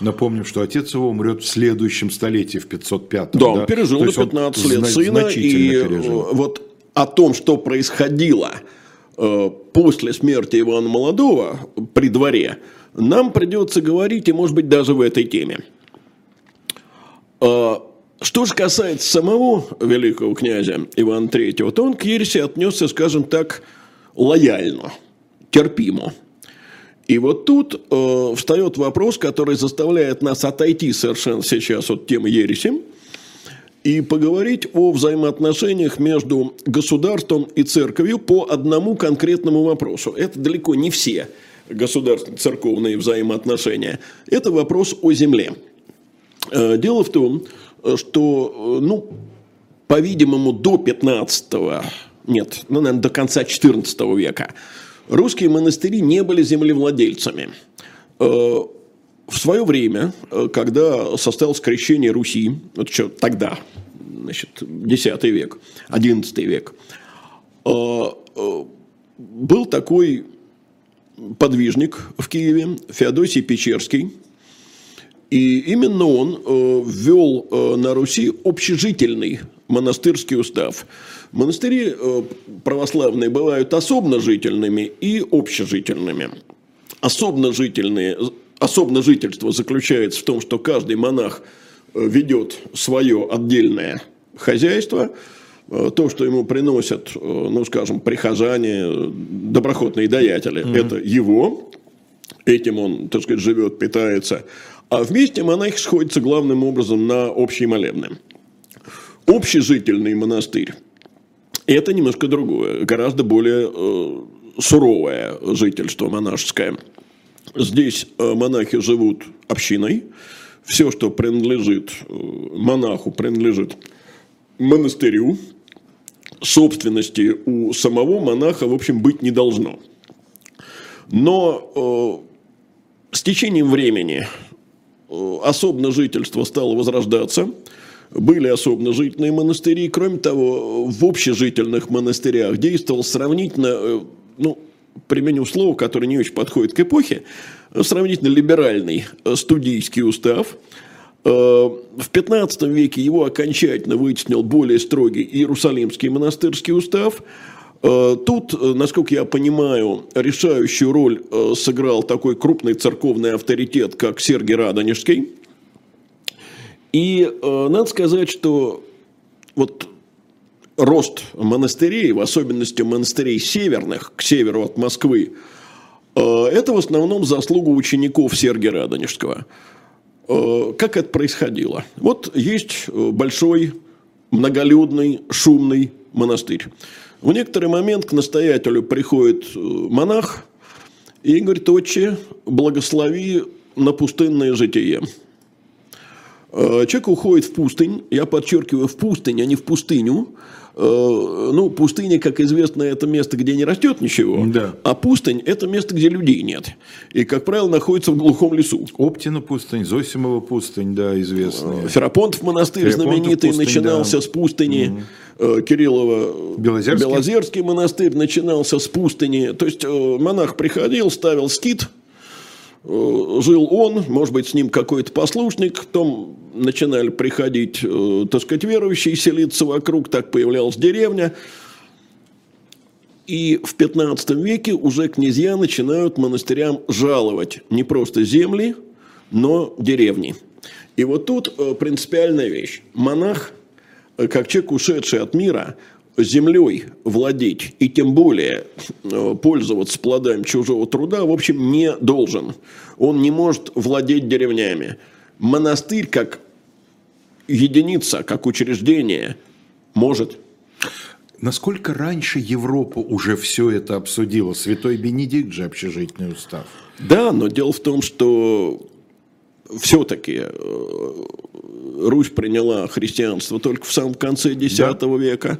Напомним, что отец его умрет в следующем столетии, в 505 Да, он пережил на 15 лет сына. И э, пережил. вот о том, что происходило после смерти Ивана Молодого при дворе, нам придется говорить, и, может быть, даже в этой теме. Что же касается самого великого князя Ивана III, то он к ереси отнесся, скажем так, лояльно, терпимо. И вот тут э, встает вопрос, который заставляет нас отойти совершенно сейчас от темы ереси и поговорить о взаимоотношениях между государством и церковью по одному конкретному вопросу. Это далеко не все государственно-церковные взаимоотношения. Это вопрос о земле. Э, дело в том, что, ну, по-видимому, до 15 нет, ну, наверное, до конца 14 века русские монастыри не были землевладельцами. Э, в свое время, э, когда состоялось крещение Руси, вот еще тогда, значит, X век, XI век, э, был такой подвижник в Киеве, Феодосий Печерский, и именно он э, ввел э, на Руси общежительный монастырский устав. Монастыри э, православные бывают особножительными и общежительными. Особножительные, особножительство заключается в том, что каждый монах ведет свое отдельное хозяйство, то, что ему приносят, ну, скажем, прихожане, доброхотные даятели, mm-hmm. это его, этим он, так сказать, живет, питается. А вместе монахи сходятся главным образом на общие молебны. Общежительный монастырь – это немножко другое, гораздо более э, суровое жительство монашеское. Здесь э, монахи живут общиной, все, что принадлежит э, монаху, принадлежит монастырю, собственности у самого монаха, в общем, быть не должно. Но э, с течением времени особно жительство стало возрождаться, были особенно жительные монастыри. Кроме того, в общежительных монастырях действовал сравнительно, э, ну, применю слово, которое не очень подходит к эпохе, сравнительно либеральный э, студийский устав. В 15 веке его окончательно вытеснил более строгий Иерусалимский монастырский устав – Э, тут, э, насколько я понимаю, решающую роль э, сыграл такой крупный церковный авторитет, как Сергий Радонежский. И надо сказать, что вот рост монастырей, в особенности монастырей северных, к северу от Москвы, это в основном заслуга учеников Сергия Радонежского. Как это происходило? Вот есть большой, многолюдный, шумный монастырь. В некоторый момент к настоятелю приходит э, монах и говорит, отче, благослови на пустынное житие. Э, человек уходит в пустынь, я подчеркиваю, в пустынь, а не в пустыню. Э, ну, пустыня, как известно, это место, где не растет ничего, да. а пустынь – это место, где людей нет. И, как правило, находится в глухом лесу. Оптина пустынь, Зосимова пустынь, да, известная. Ферапонтов монастырь Ферапонтов знаменитый пустынь, начинался да. с пустыни. Угу. Кириллова Белозерский. Белозерский монастырь начинался с пустыни. То есть монах приходил, ставил скит, Э, жил он, может быть, с ним какой-то послушник, потом начинали приходить, э, так сказать, верующие, селиться вокруг, так появлялась деревня. И в 15 веке уже князья начинают монастырям жаловать не просто земли, но деревни. И вот тут э, принципиальная вещь. Монах, как человек, ушедший от мира, землей владеть и тем более э, пользоваться плодами чужого труда, в общем, не должен. Он не может владеть деревнями. Монастырь как единица, как учреждение может. Насколько раньше Европа уже все это обсудила? Святой Бенедикт же общежитный устав. Да, но дело в том, что все-таки э, Русь приняла христианство только в самом конце X да. века.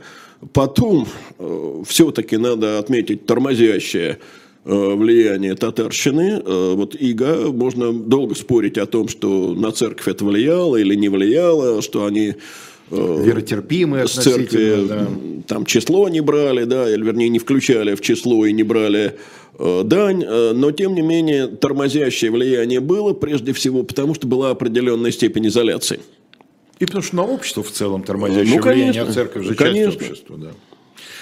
Потом э, все-таки надо отметить тормозящее э, влияние татарщины. Э, вот Ига, можно долго спорить о том, что на церковь это влияло или не влияло, что они веротерпимые с церкви да. там число не брали, да, или вернее не включали в число и не брали дань, но тем не менее тормозящее влияние было прежде всего потому, что была определенная степень изоляции. И потому что на общество в целом тормозящее ну, конечно, влияние, а церковь же конечно. часть общества. Да.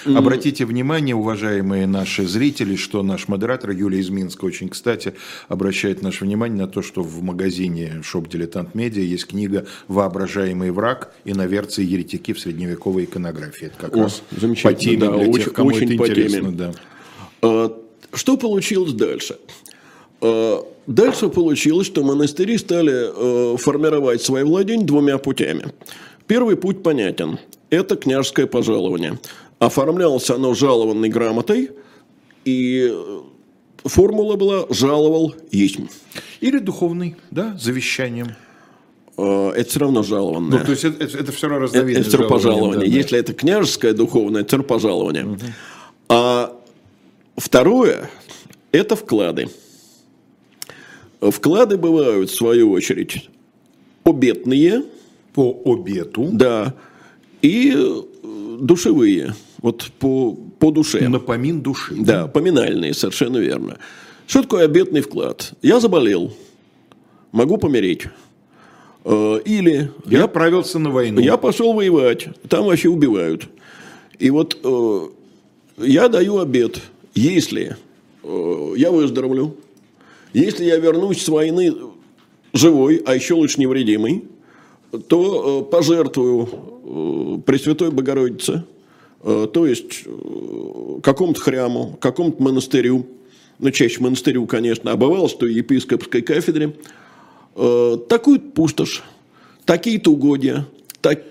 Mm-hmm. Обратите внимание, уважаемые наши зрители, что наш модератор Юлия из Минска очень, кстати, обращает наше внимание на то, что в магазине Shop Дилетант Медиа есть книга «Воображаемый враг. Иноверцы и еретики в средневековой иконографии». Это как О, раз по теме да, для очень, тех, кому очень это интересно. Да. А, что получилось дальше? А, Дальше получилось, что монастыри стали э, формировать свои владения двумя путями. Первый путь понятен. Это княжеское пожалование. Оформлялось оно жалованной грамотой, и э, формула была «жаловал есть». Или духовный, да, завещанием. Э, это все равно жалованное. Ну, то есть это, это, это все равно разновидность Это, это пожалование. Да, да. Если это княжеское духовное, это пожалование. Угу. А второе – это вклады. Вклады бывают, в свою очередь, обетные. По обету. Да. И э, душевые. Вот по, по душе. Напомин души. Да, поминальные, совершенно верно. Что такое обетный вклад? Я заболел. Могу помереть. Э, или... Я, я отправился на войну. Я пошел воевать. Там вообще убивают. И вот э, я даю обет. Если я выздоровлю, если я вернусь с войны живой, а еще лучше невредимый, то э, пожертвую э, Пресвятой Богородице, э, то есть какому-то храму, какому-то монастырю, ну, чаще монастырю, конечно, а бывало, что епископской кафедре, такую пустошь, такие-то угодья, так,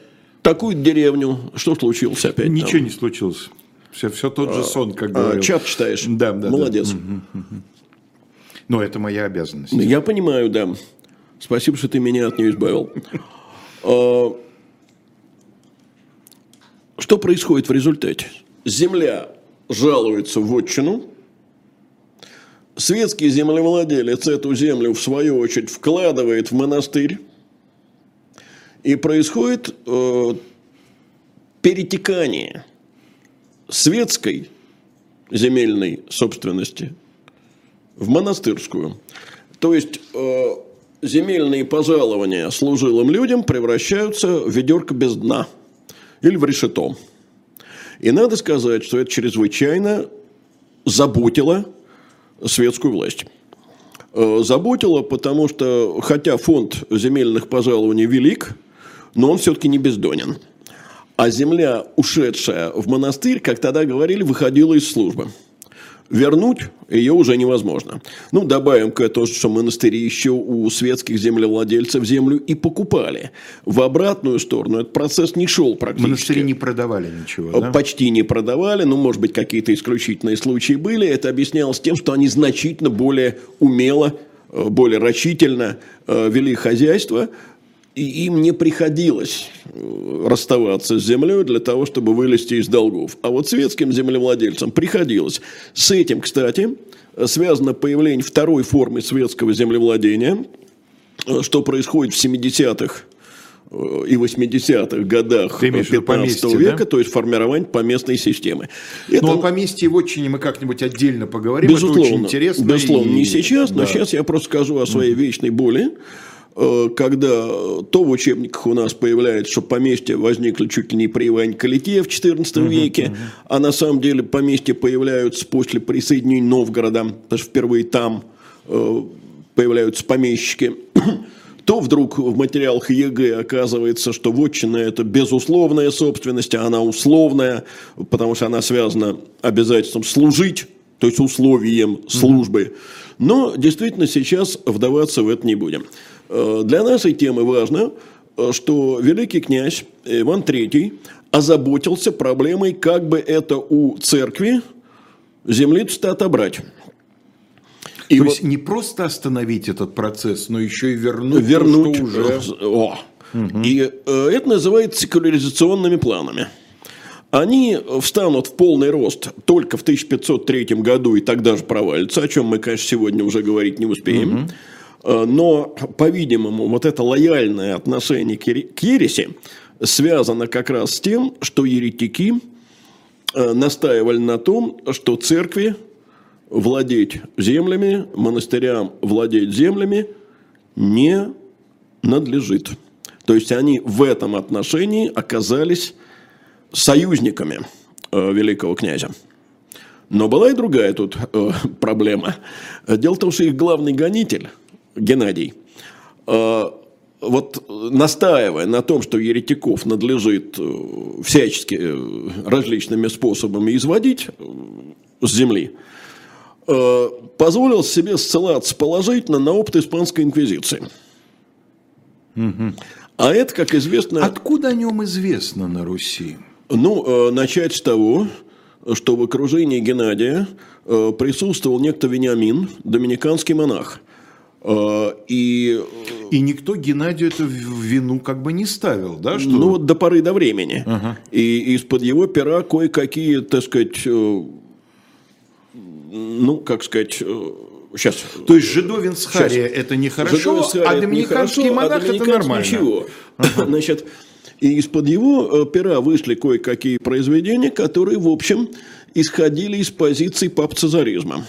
такую деревню. Что случилось опять? Ничего там? не случилось. Все, все тот же а, сон, как а, говорил. Чат читаешь? Да, да. Молодец. Да. Но это моя обязанность. Я понимаю, да. Спасибо, что ты меня от нее избавил. Что происходит в результате? Земля жалуется в отчину, светский землевладелец эту землю, в свою очередь, вкладывает в монастырь, и происходит э, перетекание светской земельной собственности в монастырскую. То есть э, земельные пожалования служилым людям превращаются в ведерко без дна или в решето. И надо сказать, что это чрезвычайно заботило светскую власть. Э, заботило, потому что, хотя фонд земельных пожалований велик, но он все-таки не бездонен. А земля, ушедшая в монастырь, как тогда говорили, выходила из службы вернуть ее уже невозможно. Ну, добавим к этому, что монастыри еще у светских землевладельцев землю и покупали. В обратную сторону этот процесс не шел практически. Монастыри не продавали ничего, да? Почти не продавали, ну, может быть, какие-то исключительные случаи были. Это объяснялось тем, что они значительно более умело, э, более рачительно э, вели хозяйство, и им не приходилось э, расставаться с землей для того, чтобы вылезти из долгов. А вот светским землевладельцам приходилось. С этим, кстати, связано появление второй формы светского землевладения, э, что происходит в 70-х э, и 80-х годах Ты имеешь в виду 15 поместье, века, да? то есть формирование поместной системы. Это, Ну, о поместье и вотчине мы как-нибудь отдельно поговорим. безусловно, Это очень интересно. безусловно, и- не сейчас, но да. сейчас я просто скажу о своей вечной боли, когда то в учебниках у нас появляется, что поместья возникли чуть ли не при Иване Калите в XIV веке, а на самом деле поместья появляются после присоединения Новгорода, потому что впервые там э, появляются помещики, (clears throat) то вдруг в материалах ЕГЭ оказывается, что вотчина – это безусловная собственность, а она условная, потому что она связана обязательством служить, то есть условием службы. Но действительно сейчас вдаваться в это не будем. Э, Для нашей темы важно, э, что великий князь Иван III озаботился проблемой, как бы это у церкви землицу-то отобрать. И То вот- есть не просто остановить этот процесс, но еще и вернуть, вернуть то, что уже... О. И э, это называется секуляризационными планами. Они встанут в полный рост только в 1503 году и тогда же провалятся, о чем мы, конечно, сегодня уже говорить не успеем. Э, Но, по-видимому, вот это лояльное отношение к ере- к ереси связано как раз с тем, что еретики э, настаивали на том, что церкви владеть землями, монастырям владеть землями не надлежит. То есть они в этом отношении оказались союзниками э, великого князя. Но была и другая тут э, (laughs) проблема. Дело в том, что их главный гонитель, Геннадий, э, вот настаивая на том, что еретиков надлежит э, всячески э, различными способами изводить э, с земли, позволил себе ссылаться положительно на опыт испанской инквизиции. А это, как известно, Откуда о нем известно на Руси? ну, начать с того, что в окружении Геннадия присутствовал некто Вениамин, доминиканский монах. Э, И, И никто Геннадию это в вину как бы не ставил, да? Что... ну, вот до поры до времени. И из-под его пера кое-какие, так сказать, э, ну, как сказать, сейчас... То есть жидовинсхария это нехорошо, а доминиканский монах это нормально. Ничего. (laughs) Значит, и из-под его э, пера вышли кое-какие произведения, которые, в общем, исходили из позиции папцезаризма.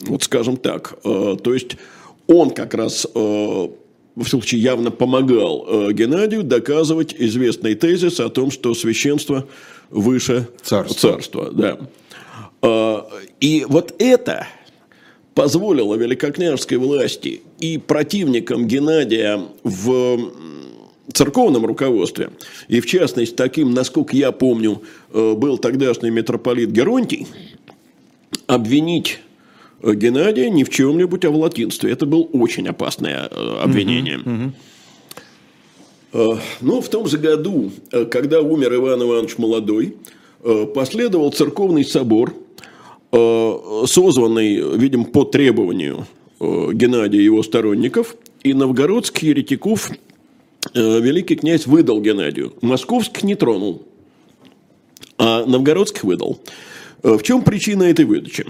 Вот скажем так. Э, То есть он как раз, э, в всяком случае, явно помогал э, Геннадию доказывать известный тезис о том, что священство выше Царства. царства. Да. Э, И вот это позволило великокняжеской власти и противникам Геннадия в церковном руководстве, и в частности таким, насколько я помню, э, был тогдашний митрополит Геронтий, обвинить Геннадия ни в чем-нибудь, а в латинстве. Это было очень опасное э, обвинение. Э, Ну, в том же году, э, когда умер Иван Иванович Молодой, э, последовал церковный собор, э, созванный, видимо, по требованию э, Геннадия и его сторонников, и новгородских еретиков э, великий князь выдал Геннадию. Московских не тронул, а новгородских выдал. Э, В чем причина этой выдачи?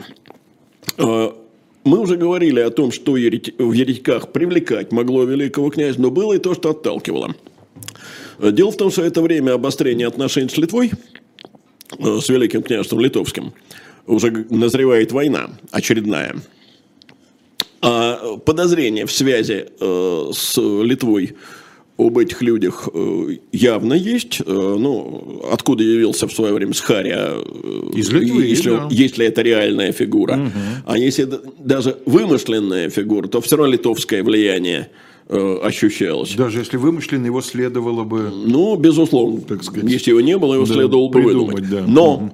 Э, Мы уже говорили о том, что в еретиках привлекать могло великого князя, но было и то, что отталкивало. Э, Дело в том, что это время обострения отношений с Литвой, э, с Великим княжеством Литовским, уже назревает война очередная. А подозрение в связи с Литвой об этих людях э, явно есть. Э, ну, откуда явился в свое время Схария? э, Из Литвы, если, да. если это реальная фигура. А если даже вымышленная фигура, то все равно литовское влияние ощущалось. Даже если вымышленно, его следовало бы... Ну, безусловно, Так сказать. если его не было, его Да, следовало бы придумать, выдумать. да. Но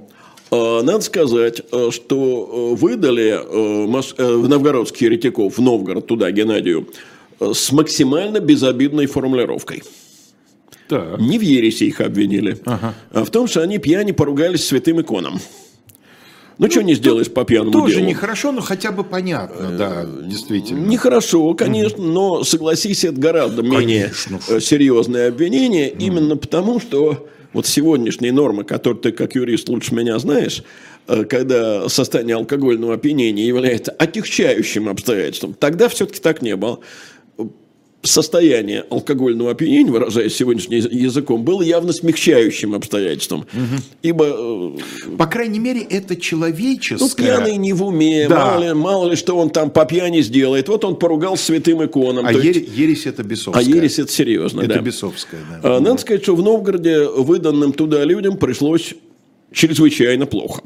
э, надо сказать, что выдали в новгородских еретиков, в Новгород, туда, Геннадию, с максимально безобидной формулировкой. Так. Не в ереси их обвинили, Ага. а в том, что они пьяни поругались святым иконам. Ну, что не сделаешь по пьяному Тоже делу? нехорошо, но хотя бы понятно, да, действительно. Нехорошо, конечно, но согласись, это гораздо менее Конечно. э, серьезное обвинение, именно потому, что вот сегодняшние нормы, которые ты как юрист лучше меня знаешь, э, когда состояние алкогольного опьянения является отягчающим обстоятельством, тогда все-таки так не было. Состояние алкогольного опьянения, выражаясь сегодняшним языком, было явно смягчающим обстоятельством. Угу. Ибо... Э, по крайней мере, это человеческое. Ну, пьяный не в уме, да. мало, ли, мало ли, что он там по пьяни сделает. Вот он поругал святым иконам. А есть... ересь это бесовская. А ересь это серьезно, Это да. бесовская, да. А, надо сказать, что в Новгороде выданным туда людям пришлось чрезвычайно плохо.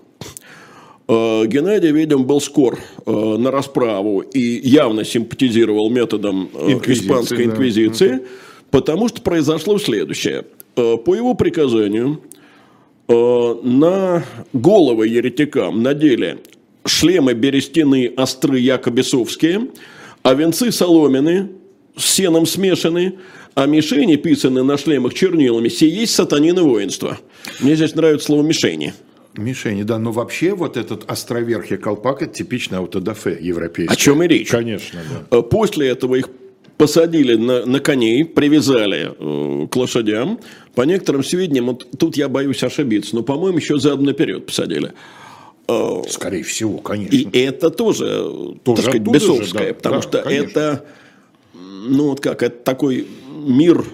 Э, Геннадий, видим, был скор э, на расправу и явно симпатизировал методом э, инквизиции, испанской инквизиции, да. потому что произошло следующее. По его приказанию на головы еретикам надели шлемы берестяные остры якобесовские, а венцы соломины с сеном смешаны, а мишени, писаны на шлемах чернилами, все есть сатанины воинства. Мне здесь нравится слово «мишени». Мишени, да, но вообще вот этот островерхий колпак – это типичное аутодафе европейское. О чем и речь. Конечно, да. Э, после этого их посадили на, на коней, привязали э, к лошадям. По некоторым сведениям, вот тут я боюсь ошибиться, но, по-моему, еще задом наперед посадили. Э, Скорее всего, конечно. И это тоже, тоже так сказать, бесовское, да, потому да, что конечно. это, ну вот как, это такой мир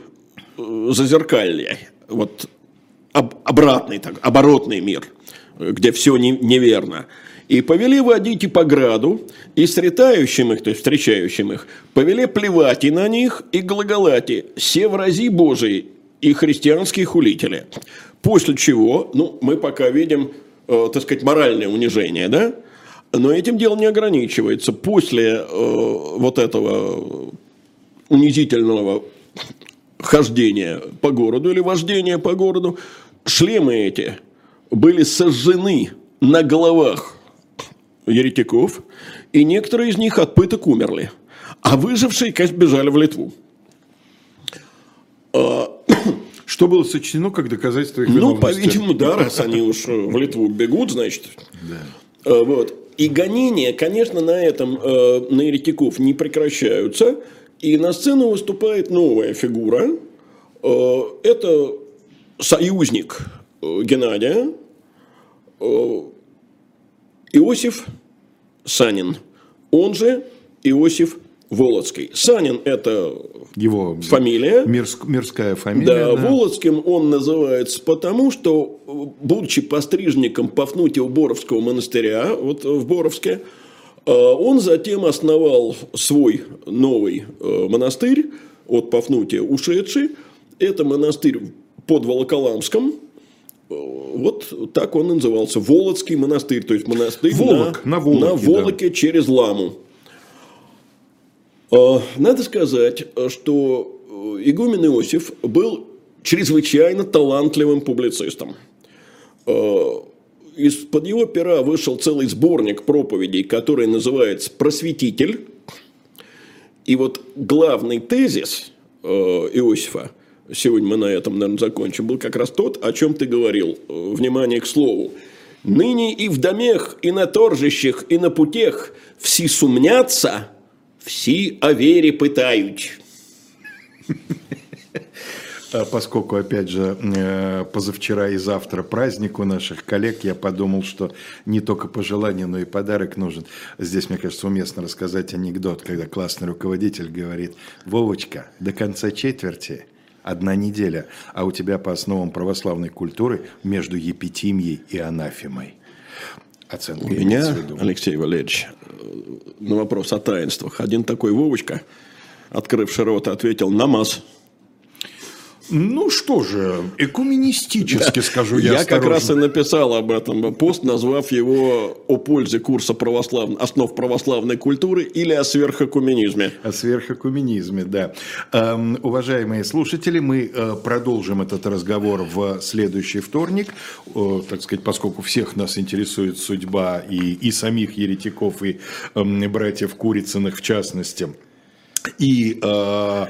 э, зазеркалья, вот об, обратный, так, оборотный мир – где все не, неверно. И повели водить и по граду, и сретающим их, то есть встречающим их, повели плевать и на них, и глаголати, все врази Божии и христианские хулители. После чего, ну, мы пока видим, э, так сказать, моральное унижение, да? Но этим дело не ограничивается. После э, вот этого унизительного хождения по городу или вождения по городу, шлемы эти – были сожжены на головах еретиков, и некоторые из них от пыток умерли. А выжившие, бежали в Литву. А, (coughs) Что было сочтено как доказательство их Ну, по-видимому, да, раз они уж в Литву бегут, значит. Да. А, вот. И гонения, конечно, на этом, э, на еретиков не прекращаются. И на сцену выступает новая фигура. Э, это союзник э, Геннадия, Э, Иосиф Санин, он же Иосиф Володский. Санин – это его фамилия. Мирск, мирская фамилия. Да, да, Володским он называется потому, что, будучи пострижником Пафнутия Боровского монастыря, вот в Боровске, э, он затем основал свой новый э, монастырь от Пафнутия ушедший. Это монастырь под Волоколамском, вот так он назывался. Володский монастырь, то есть монастырь Волок, на, на, Волоке, на Волоке да. через Ламу. А, надо сказать, что э, игумен Иосиф был чрезвычайно талантливым публицистом. А, из-под его пера вышел целый сборник проповедей, который называется «Просветитель». И вот главный тезис э, Иосифа – сегодня мы на этом, наверное, закончим, был как раз тот, о чем ты говорил. Внимание к слову. «Ныне и в домех, и на торжищах, и на путях все сумнятся, все о вере пытают». А поскольку, опять же, э, позавчера и завтра праздник у наших коллег, я подумал, что не только пожелание, но и подарок нужен. Здесь, мне кажется, уместно рассказать анекдот, когда классный руководитель говорит, «Вовочка, до конца четверти одна неделя, а у тебя по основам православной культуры между епитимией и анафемой. Оценка у меня, Алексей Валерьевич, на вопрос о таинствах. Один такой Вовочка, открывший рот, ответил «намаз». Ну что же, экуменистически скажу я. Я как раз и написал об этом пост, назвав его о пользе курса православ... основ православной культуры или о сверхэкуменизме. О сверхэкуменизме, да. Эм, уважаемые слушатели, мы э, продолжим этот разговор в следующий вторник, э, так сказать, поскольку всех нас интересует судьба и, и самих еретиков, и э, братьев Курицыных в частности. И э,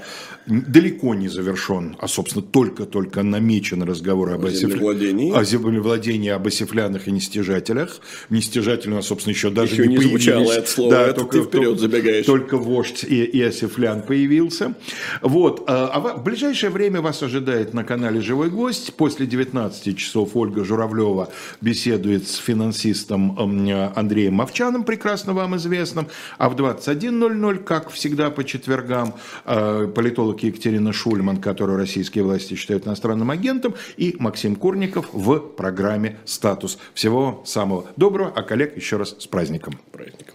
далеко не завершен, а, собственно, только-только намечен разговор об землевладении. о землевладении, об осифлянах и нестяжателях. Нестяжатели, собственно, еще даже еще не, не звучало это слово, да, это только, ты вперед забегаешь. Только вождь и, и осифлян появился. Вот. А, а в ближайшее время вас ожидает на канале «Живой гость». После 19 часов Ольга Журавлева беседует с финансистом Андреем Мовчаном, прекрасно вам известным. А в 21.00, как всегда, по четвергам, э, политолог Екатерина Шульман, которую российские власти считают иностранным агентом, и Максим Курников в программе «Статус». Всего самого доброго, а коллег еще раз с праздником. Праздником.